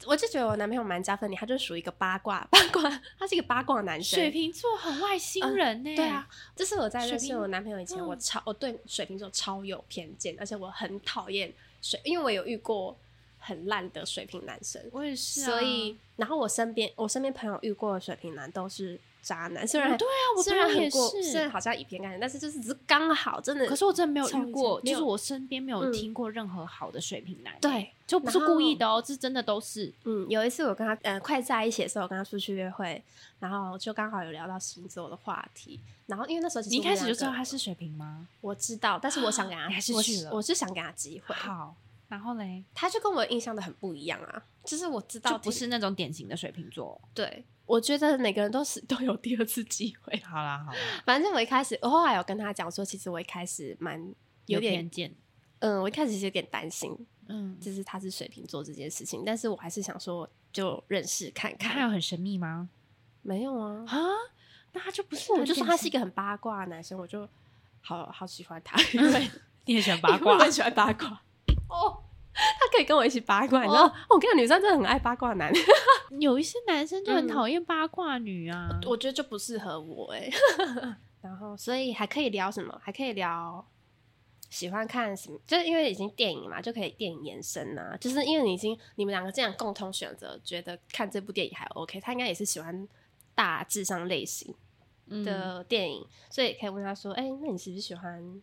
我就觉得我男朋友蛮加分的，他就属于一个八卦八卦，他是一个八卦男生。水瓶座很外星人呢、对啊，，这是我在认识我男朋友以前，嗯。我超我对水瓶座超有偏见，而且我很讨厌水，因为我有遇过很烂的水瓶男生，我也是、啊，所以然后我身边我身边朋友遇过的水瓶男都是渣男，虽然、哦对啊我虽然也很过，是。虽然好像以偏概全，但是就是只是刚好真的，可是我真的没有超遇过，就是我身边没有嗯。听过任何好的水瓶男、对，就不是故意的哦，这真的都是嗯，有一次我跟他呃快在一起的时候，我跟他出去约会，然后就刚好有聊到星座的话题，然后因为那时候你一开始就知道他是水瓶吗？我知道，但是我想给他，你还是去了我是想给他机会，好，然后嘞，他就跟我印象的很不一样啊，就是我知道就不是那种典型的水瓶座。对，我觉得每个人都是 都有第二次机会。好啦好啦，反正我一开始，我后来有跟他讲说，其实我一开始蛮有点偏，见，嗯，我一开始是有点担心，嗯，就是他是水瓶座这件事情，但是我还是想说就认识看看。他有很神秘吗？没有啊，啊，那他就不是，我就说他是一个，很八卦的男生，我就好好喜欢他，因 为你很喜欢八卦我，很喜欢八卦。哦，他可以跟我一起八卦，你知道？哦我跟你讲，女生真的很爱八卦男，有一些男生就很嗯讨厌八卦女啊。我觉得就不适合我哎。然后，所以还可以聊什么？还可以聊喜欢看什么？就是因为已经电影嘛，就可以电影延伸啊。就是因为你已经你们两个这样共同选择，觉得看这部电影还 OK，他应该也是喜欢大致上类型嗯的电影，所以可以问他说：“哎、那你是不是喜欢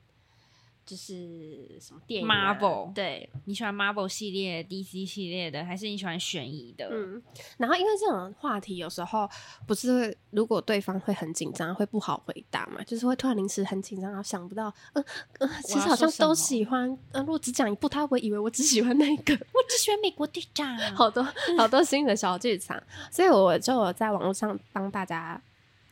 就是什么电影、啊、Marvel 对，你喜欢 Marvel 系列、DC 系列的，还是你喜欢悬疑的？嗯，然后因为这种话题有时候不是如果对方会很紧张，会不好回答嘛，就是会突然临时很紧张，然后想不到，嗯、呃、其实好像都喜欢，呃，如果只讲一部，他会以为我只喜欢那个，我只喜欢美国队长。好多好多新的小剧场，所以我就有在网络上帮大家。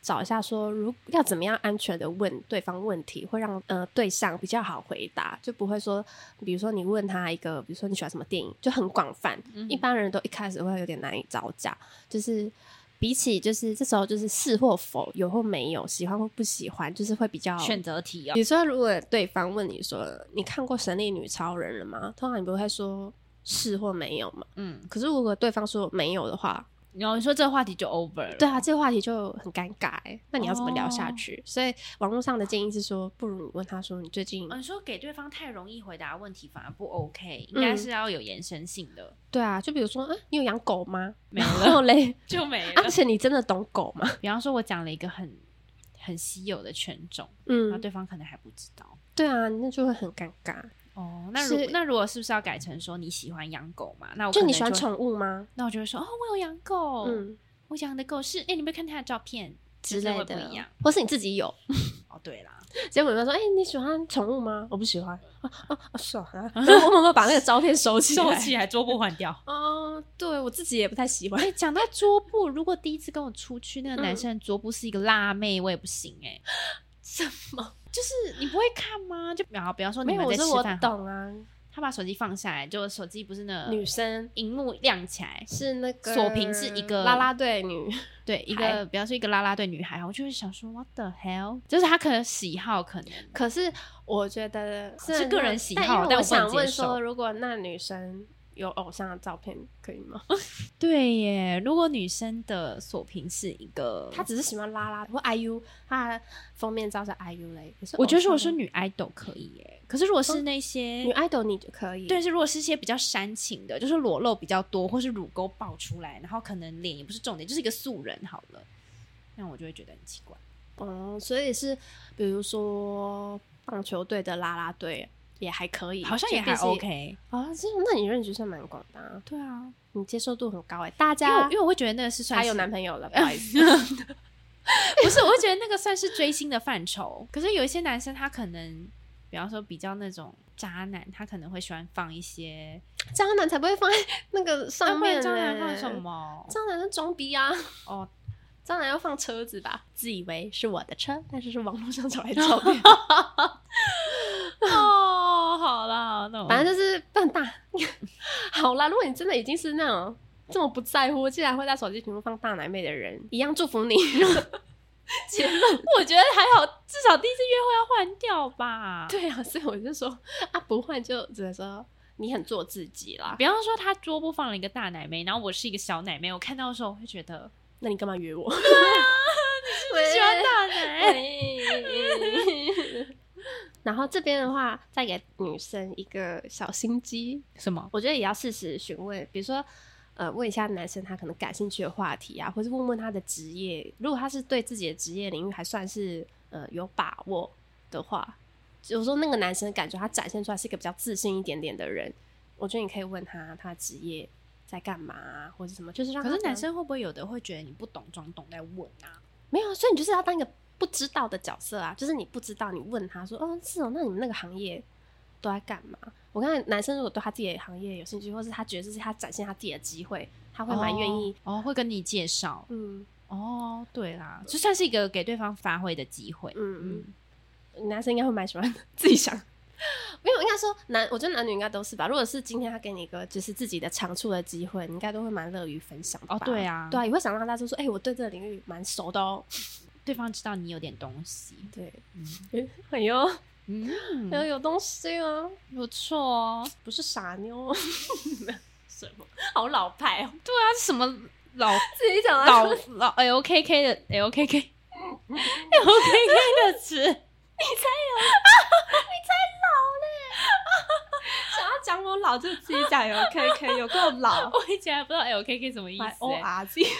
找一下说，如要怎么样安全的问对方问题，会让呃对象比较好回答，就不会说，比如说你问他一个，比如说你喜欢什么电影，就很广泛，嗯一般人都一开始会有点难以招架，就是比起就是这时候就是是或否，有或没有，喜欢或不喜欢，就是会比较选择题哦比。如说，如果对方问你说你看过《神力女超人》了吗？通常你不会说是或没有嘛。嗯，可是如果对方说没有的话，然后你说这个话题就 over 了。对啊，这个话题就很尴尬哎。那你要怎么聊下哦去？所以网络上的建议是说，不如你问他说你最近嗯，你说给对方太容易回答问题反而不 OK，嗯应该是要有延伸性的，对啊，就比如说，嗯，你有养狗吗？没了然后嘞，就没了而。且你真的懂狗吗？比方说，我讲了一个很很稀有的犬种，然后嗯，对方可能还不知道。对啊，那就会很尴尬。哦，那如那如果是不是要改成说你喜欢养狗嘛？那我就你喜欢宠物吗？那我就会说哦，我有养狗，嗯我养的狗是，哎、你有没有看它的照片之类的不一样。，或是你自己有。哦，对啦，结果有人说：“哎、你喜欢宠物吗？”我不喜欢。啊啊啊！是啊，然后我有没有把那个照片收起来？收起来，桌布换掉。哦，对我自己也不太喜欢。哎、讲到桌布，如果第一次跟我出去，那个嗯男生的桌布是一个辣妹，我也不行哎、什么？就是你不会看吗？就比方比方说没有，你们在吃饭好了，懂啊。他把手机放下来，就手机不是那女生荧幕亮起来，是那个锁屏是一个啦啦队女，对，一个比方说一个啦啦队女孩，我就会想说 What the hell？就是他可能喜好可能可是我觉得是个人喜好但因为我我不能想问接受说，如果那女生有偶像的照片，可以吗？对耶。如果女生的锁屏是一个，她只是喜欢拉拉或 IU，她的封面照是 IU 嘞。可是我觉得如果是女 idol 可以耶，可是如果是那些、女 idol 你就可以，对，是如果是一些比较煽情的，就是裸露比较多，或是乳沟爆出来，然后可能脸也不是重点，就是一个素人好了，那我就会觉得很奇怪。哦，所以是比如说棒球队的啦啦队也还可以，好像也还 OK。啊，这那你认知算蛮广的、啊，对啊，你接受度很高哎、大因为家我因为我会觉得那个是算是还有男朋友了，不好意思，不是，我会觉得那个算是追星的范畴。可是有一些男生，他可能，比方说比较那种渣男，他可能会喜欢放一些 渣男才不会放在那个上面、渣男放什？么？渣男是装逼啊！哦，渣男要放车子吧？自以为是我的车，但是是网络上找来的照片。哦，好啦，好那我反正就是笨蛋。如果你真的已经是那种这么不在乎，竟然会在手机屏幕放大奶妹的人，一样祝福你。结 论我觉得还好，至少第一次约会要换掉吧。对啊，所以我就说啊，不换就只能说你很做自己啦。比方说他桌布放了一个大奶妹，然后我是一个小奶妹，我看到的时候会觉得那你干嘛约我？对啊，你喜欢大奶。然后这边的话，再给女生一个小心机，什么？我觉得也要适时询问，比如说，呃，问一下男生他可能感兴趣的话题啊，或是问问他的职业。如果他是对自己的职业领域还算是呃有把握的话，有时候那个男生感觉他展现出来是一个比较自信一点点的人，我觉得你可以问他他的职业在干嘛、啊，或者什么，就是让他可是男生会不会有的会觉得你不懂装懂在问啊？没有，所以你就是要当一个不知道的角色啊，就是你不知道，你问他说，哦，是哦，那你们那个行业都在干嘛？我看男生如果对他自己的行业有兴趣，或是他觉得这是他展现他自己的机会，他会蛮愿意。哦，会跟你介绍。嗯哦，对啦，就算是一个给对方发挥的机会。嗯嗯，男生应该会蛮喜欢自己想。没有，应该说男，我觉得男女应该都是吧。如果是今天他给你一个就是自己的长处的机会，你应该都会蛮乐于分享的吧哦对啊对啊，也会想让大家说，哎、我对这个领域蛮熟的哦。对方知道你有点东西，对，嗯。哎呦，嗯，哎呦，有东西啊。不错哦。不是傻妞，什么？好老派哦，对啊，什么老自己讲老老 L K K 的 L K K L K K 的词，想要 讲我老就自己讲有 K K 有够老我以前还不知道 L K K 什么意思、，O 欸。R Z，就是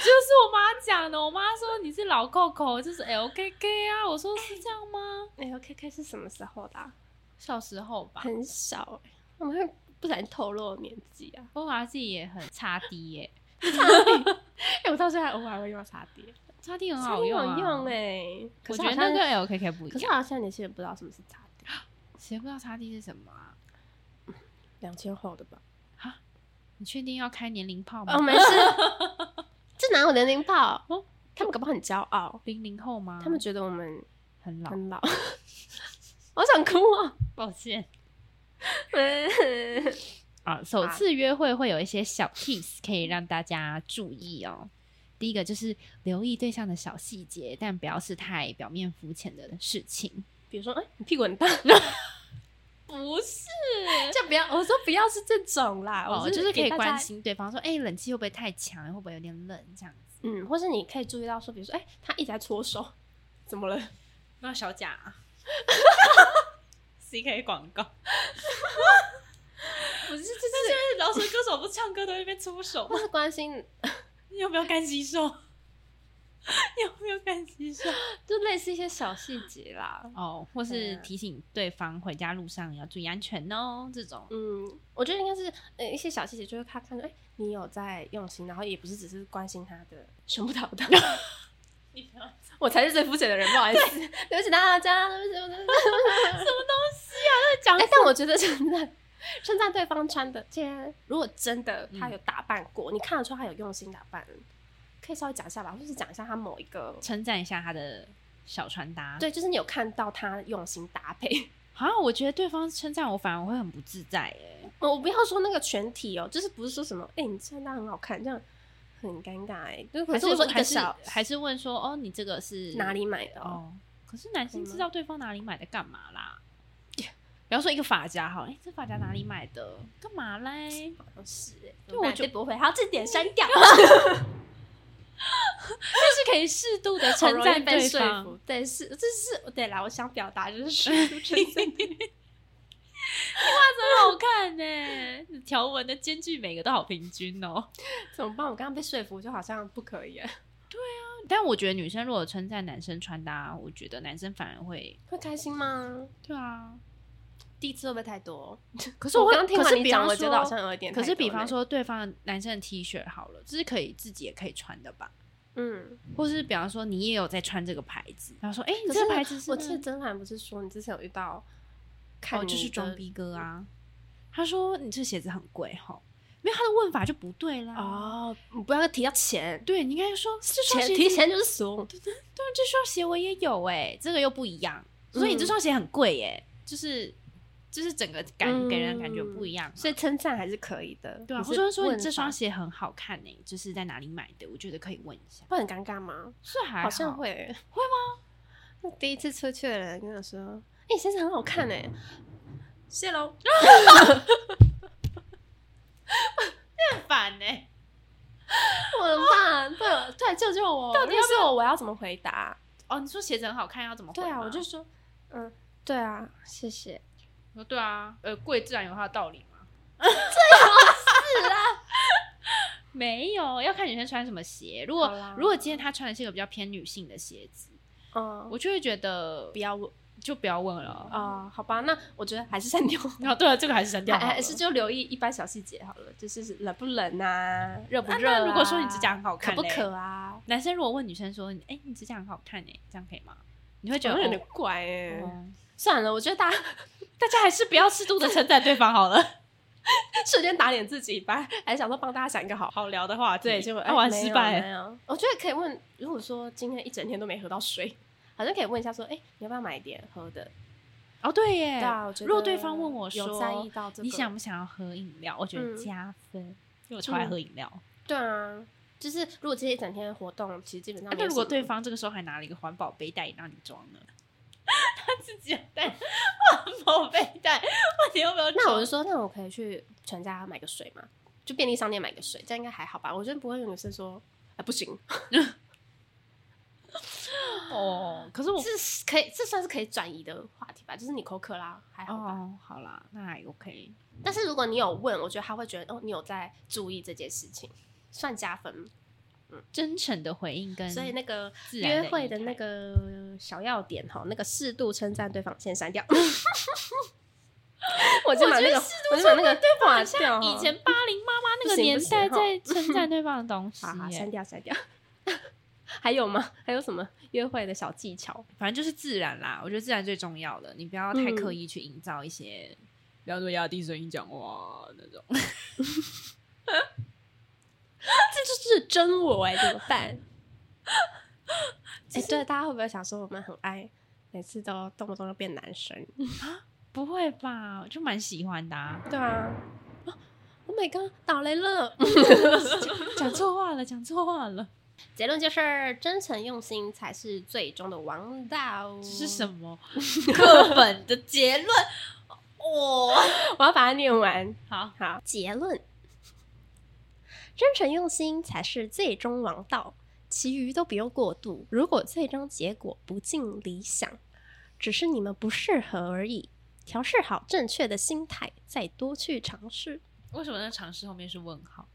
我妈讲的，我妈说你是老 Coco，就是 L K K 啊。我说是这样吗？？L K K 是什么时候的啊？小时候吧，很小哎、我们会不小心透露年纪啊。我娃自己也很差低耶，哎、我到现在偶尔还会用到茶碟，擦低很好用啊，用哎、可我觉得那个 LKK 不一样。可是好像现在年轻人不知道什么是茶碟，谁不知道擦低是什么啊？两千后的吧？你确定要开年龄炮吗？哦，没事，这哪有年龄炮？哦他们搞不好很骄傲，零零后吗？他们觉得我们很老，很老。我想哭啊！抱歉 啊。首次约会会有一些小 tips 可以让大家注意哦。第一个就是留意对象的小细节，但不要是太表面肤浅的事情。比如说，哎、你屁股很大，不是 就不要。我说不要是这种啦，哦，我就是可以关。心对方说，哎、冷气会不会太强？会不会有点冷？这样子。嗯，或是你可以注意到说，比如说，哎、他一直在搓手，怎么了？那小贾啊，CK 广告，不是，就但是饶舌歌手不唱歌都在那边搓手或是关心，你有没有干洗手？你有没有干洗手？就类似一些小细节啦。哦，或是提醒对方回家路上要注意安全哦，这种。嗯，我觉得应该是呃一些小细节，就是他看到，哎、你有在用心，然后也不是只是关心他的胸部大不大。你不要我才是最肤浅的人，不好意思，对 不起大家，对不起，对不起。讲哎、但我觉得称赞称赞对方穿的，既然如果真的他有打扮过，你看得出他有用心打扮，可以稍微讲一下吧，或是讲一下他某一个，称赞一下他的小穿搭。对，就是你有看到他用心搭配。好像我觉得对方称赞我，反而会很不自在哎。我不要说那个全体哦，就是不是说什么，哎、你穿搭很好看，这样很尴尬哎。就可是我说一还是还是问说，哦，你这个是哪里买的哦？哦？可是男生知道对方哪里买的干嘛啦？比方说一个发夹，好，哎、这发夹哪里买的？干嘛嘞？好像是哎，对我觉得不会，好，这点删掉，就是可以适度的好称赞被说对方。服。对，是这是对啦，我想表达就是适度称赞。很好看呢，条纹的间距每个都好平均哦。怎么办？我刚刚被说服，就好像不可以，对啊但我觉得女生如果称赞男生穿搭，我觉得男生反而会会开心吗？对啊。第一次会不会太多？可是我会刚刚听可完你讲，是比方说我觉得好像有一点。可是比方说对方男生的 T 恤好了，这是可以自己也可以穿的吧？嗯，或是比方说你也有在穿这个牌子，然后说哎、你这个牌子是我记得甄嬛不是说你之前有遇到看哦，就是装逼哥啊。他说你这鞋子很贵哈，没有他的问法就不对啦。哦，你不要提到钱，对你应该说这双钱鞋提钱就是怂。对，这双鞋我也有哎、这个又不一样，所以你这嗯双鞋很贵哎、就是就是整个感、嗯给人的感觉不一样嘛，所以称赞还是可以的。对啊，你是或者说你这双鞋很好看哎、就是在哪里买的？我觉得可以问一下，会很尴尬吗？是还好像会，会吗？那第一次出去的人跟我说：“哎、你鞋子很好看哎。”谢喽。很烦哎、我的妈！对对，救救我！到底要是我，我要怎么回答？哦，你说鞋子很好看，要怎么回对啊，我就说，嗯，对啊，谢谢。说对啊，呃，贵自然有它的道理嘛。是啦，没有，要看女生穿什么鞋。如果如果今天她穿的是一个比较偏女性的鞋子，嗯，我就会觉得不要问就不要问了。啊、好吧，那我觉得还是删掉，哦，对了，这个还是删掉。还还是就留意一般小细节好了，就是冷不冷啊，热不热、啊啊那如果说你指甲很好看可不可啊？男生如果问女生说：“哎、你指甲很好看哎、这样可以吗？”你会觉得有点哦怪哎、哦算了，我觉得大家大家还是不要适度的称赞对方好了。瞬间打脸自己，本来还想说帮大家想一个好。好聊的话对，结果哎那玩没有失败没有。我觉得可以问，如果说今天一整天都没喝到水，好像可以问一下说，哎、你要不要买一点喝的？哦，对耶。对啊，我觉得如果对方问我有说在意到这个，你想不想要喝饮料？我觉得嗯加分，因为我超爱喝饮料。对啊，就是如果这一整天活动，其实基本上啊那如果对方这个时候还拿了一个环保杯袋让你装呢？他自己有带环保背带，问题有没有？那我就说，那我可以去全家买个水嘛？就便利商店买个水，这样应该还好吧？我觉得不会有女生说，哎、不行，哦，可是我这是可以，这算是可以转移的话题吧？就是你口渴啦，还好吧？哦，好啦，那还 OK。但是如果你有问，我觉得他会觉得，哦，你有在注意这件事情，算加分。真诚的回应跟所以那个约会的那个小要点哈，那个适度称赞对方先删掉。我就把那个，我就把那个对方像。以前八零妈妈那个年代在称赞对方的东西，删掉删掉。还有吗？还有什么约会的小技巧？反正就是自然啦，我觉得自然最重要的，你不要太刻意去营造一些，不要说压低声音讲话那种。这就是真我哎，怎么办？哎，对，大家会不会想说我们很爱，每次都动不动就变男生 啊？不会吧？就蛮喜欢的。啊对啊。Oh my god！打雷了，讲错话了，讲错话了。结论就是，真诚用心才是最终的王道。是什么课本的结论？我我要把它念完。好好，结论：真诚用心才是最终王道，其余都不用过度。如果最终结果不尽理想，只是你们不适合而已。调试好正确的心态，再多去尝试。为什么那尝试后面是问号？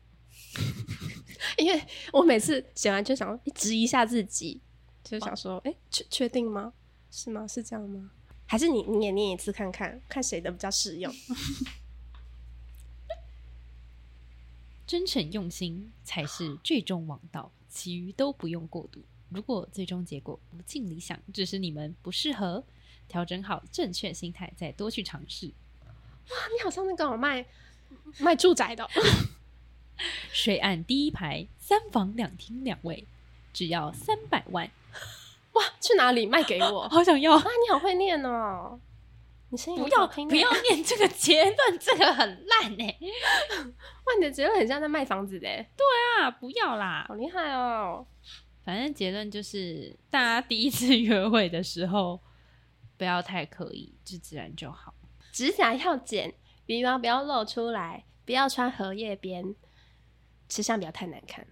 因为我每次写完就想质疑一下自己，就想说：哎，确确定吗？是吗？是这样吗？还是你你也念一次看看，看谁的比较适用？真诚用心才是最终王道，其余都不用过度。如果最终结果不尽理想，只是你们不适合。调整好正确心态，再多去尝试。哇，你好像那个卖卖住宅的，水岸第一排，三房两厅两卫，只要三百万。哇，去哪里卖给我？好想要啊！你好会念哦，你声音不要不要念这个结论，这个很烂哎。哇，你的结论很像在卖房子的。对啊，不要啦，好厉害哦。反正结论就是，大家第一次约会的时候。不要太刻意，就自然就好。指甲要剪，鼻毛不要露出来，不要穿荷叶边，吃相不要太难看。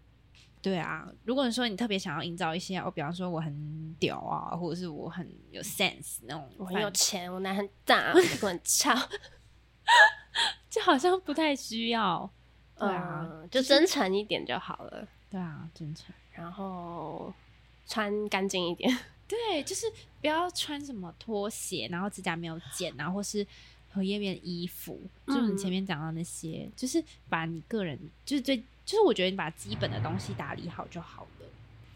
对啊，如果你说你特别想要营造一些，我比方说我很屌啊，或者是我很有 sense 那种，我很有钱，我奶很大，我很翘，就好像不太需要。对啊，就真诚一点就好了。对啊，真诚，然后穿干净一点。对，就是不要穿什么拖鞋，然后指甲没有剪，然后或是荷叶边衣服，就是你前面讲到那些，就是把你个人，就是最，就是我觉得你把基本的东西打理好就好了。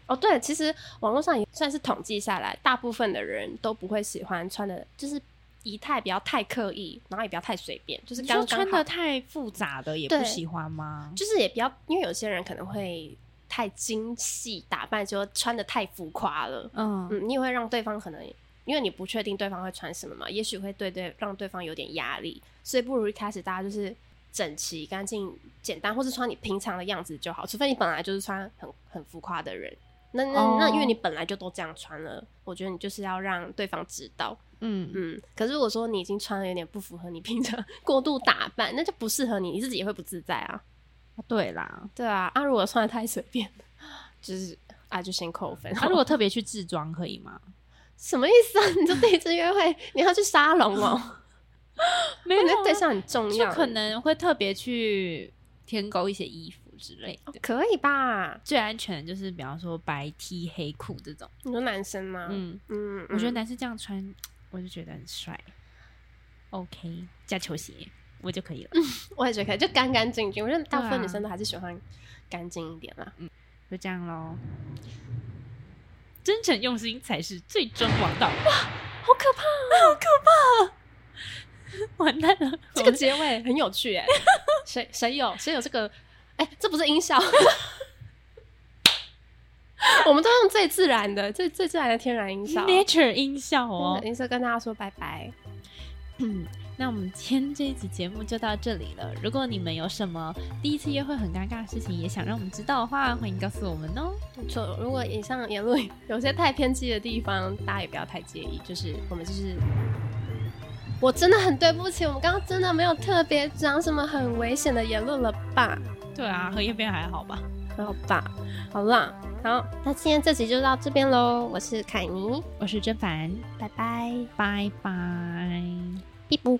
哦，对，其实网络上也算是统计下来，大部分的人都不会喜欢穿的，就是仪态不要太刻意，然后也不要太随便，就是刚穿的太复杂的也不喜欢吗？就是也不要，因为有些人可能会。太精细打扮，就穿的太浮夸了。嗯嗯，你也会让对方可能，因为你不确定对方会穿什么嘛，也许会对对让对方有点压力，所以不如一开始大家就是整齐、干净、简单，或是穿你平常的样子就好。除非你本来就是穿很很浮夸的人，那那那因为你本来就都这样穿了，我觉得你就是要让对方知道。嗯嗯。可是如果说你已经穿的有点不符合你平常 过度打扮，那就不适合你，你自己也会不自在啊。对啦，对啊，啊，如果穿的太随便，就是啊，就先扣分。他如果特别去制装，可以吗？什么意思啊？你就第一次约会，你要去沙龙哦？没有，那对象很重要，就可能会特别去添购一些衣服之类的，可以吧？最安全的就是比方说白 T 黑裤这种。你说男生吗？嗯嗯，我觉得男生这样穿，我就觉得很帅。OK，加球鞋。我就可以了，我也觉得可以，就干干净净。我觉得大部分女生都还是喜欢干净一点啦。嗯，就这样喽。真诚用心才是最终王道。哇，好可怕，好可怕！完蛋了，这个结尾很有趣哎。谁谁有谁有这个？哎，这不是音效，我们都用最自然的、最最自然的天然音效，nature 音效哦。音色跟大家说拜拜。嗯。那我们今天这一集节目就到这里了。如果你们有什么第一次约会很尴尬的事情，也想让我们知道的话，欢迎告诉我们哦。没错，如果以上言论有些太偏激的地方，大家也不要太介意。就是我们就是，我真的很对不起，我们刚刚真的没有特别讲什么很危险的言论了吧？对啊，荷叶边还好吧？还好吧？好啦，好，那今天这集就到这边喽。我是凯尼，我是甄凡，拜拜，拜拜。一步。